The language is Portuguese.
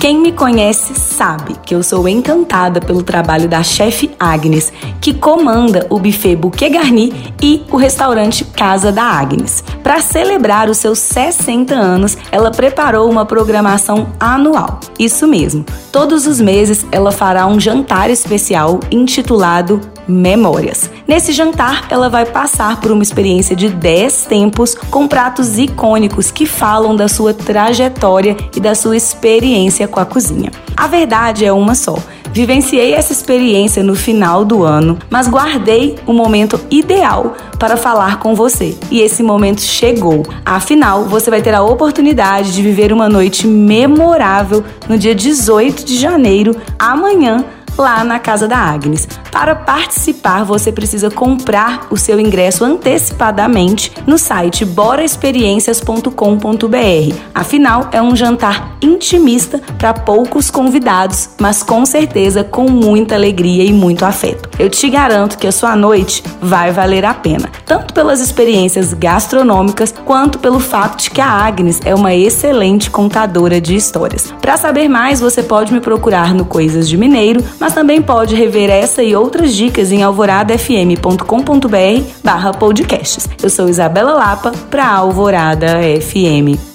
Quem me conhece sabe que eu sou encantada pelo trabalho da chefe Agnes, que comanda o buffet Bouquet Garni e o restaurante Casa da Agnes. Para celebrar os seus 60 anos, ela preparou uma programação anual. Isso mesmo, todos os meses ela fará um jantar especial intitulado Memórias. Nesse jantar, ela vai passar por uma experiência de 10 tempos com pratos icônicos que falam da sua trajetória e da sua experiência com a cozinha. A verdade é uma só. Vivenciei essa experiência no final do ano, mas guardei o momento ideal para falar com você. E esse momento chegou. Afinal, você vai ter a oportunidade de viver uma noite memorável no dia 18 de janeiro, amanhã lá na casa da Agnes. Para participar, você precisa comprar o seu ingresso antecipadamente no site boraexperiências.com.br. Afinal, é um jantar intimista para poucos convidados, mas com certeza com muita alegria e muito afeto. Eu te garanto que a sua noite vai valer a pena, tanto pelas experiências gastronômicas quanto pelo fato de que a Agnes é uma excelente contadora de histórias. Para saber mais, você pode me procurar no Coisas de Mineiro, mas também pode rever essa e outras dicas em alvoradafm.com.br barra podcasts. Eu sou Isabela Lapa para Alvorada FM.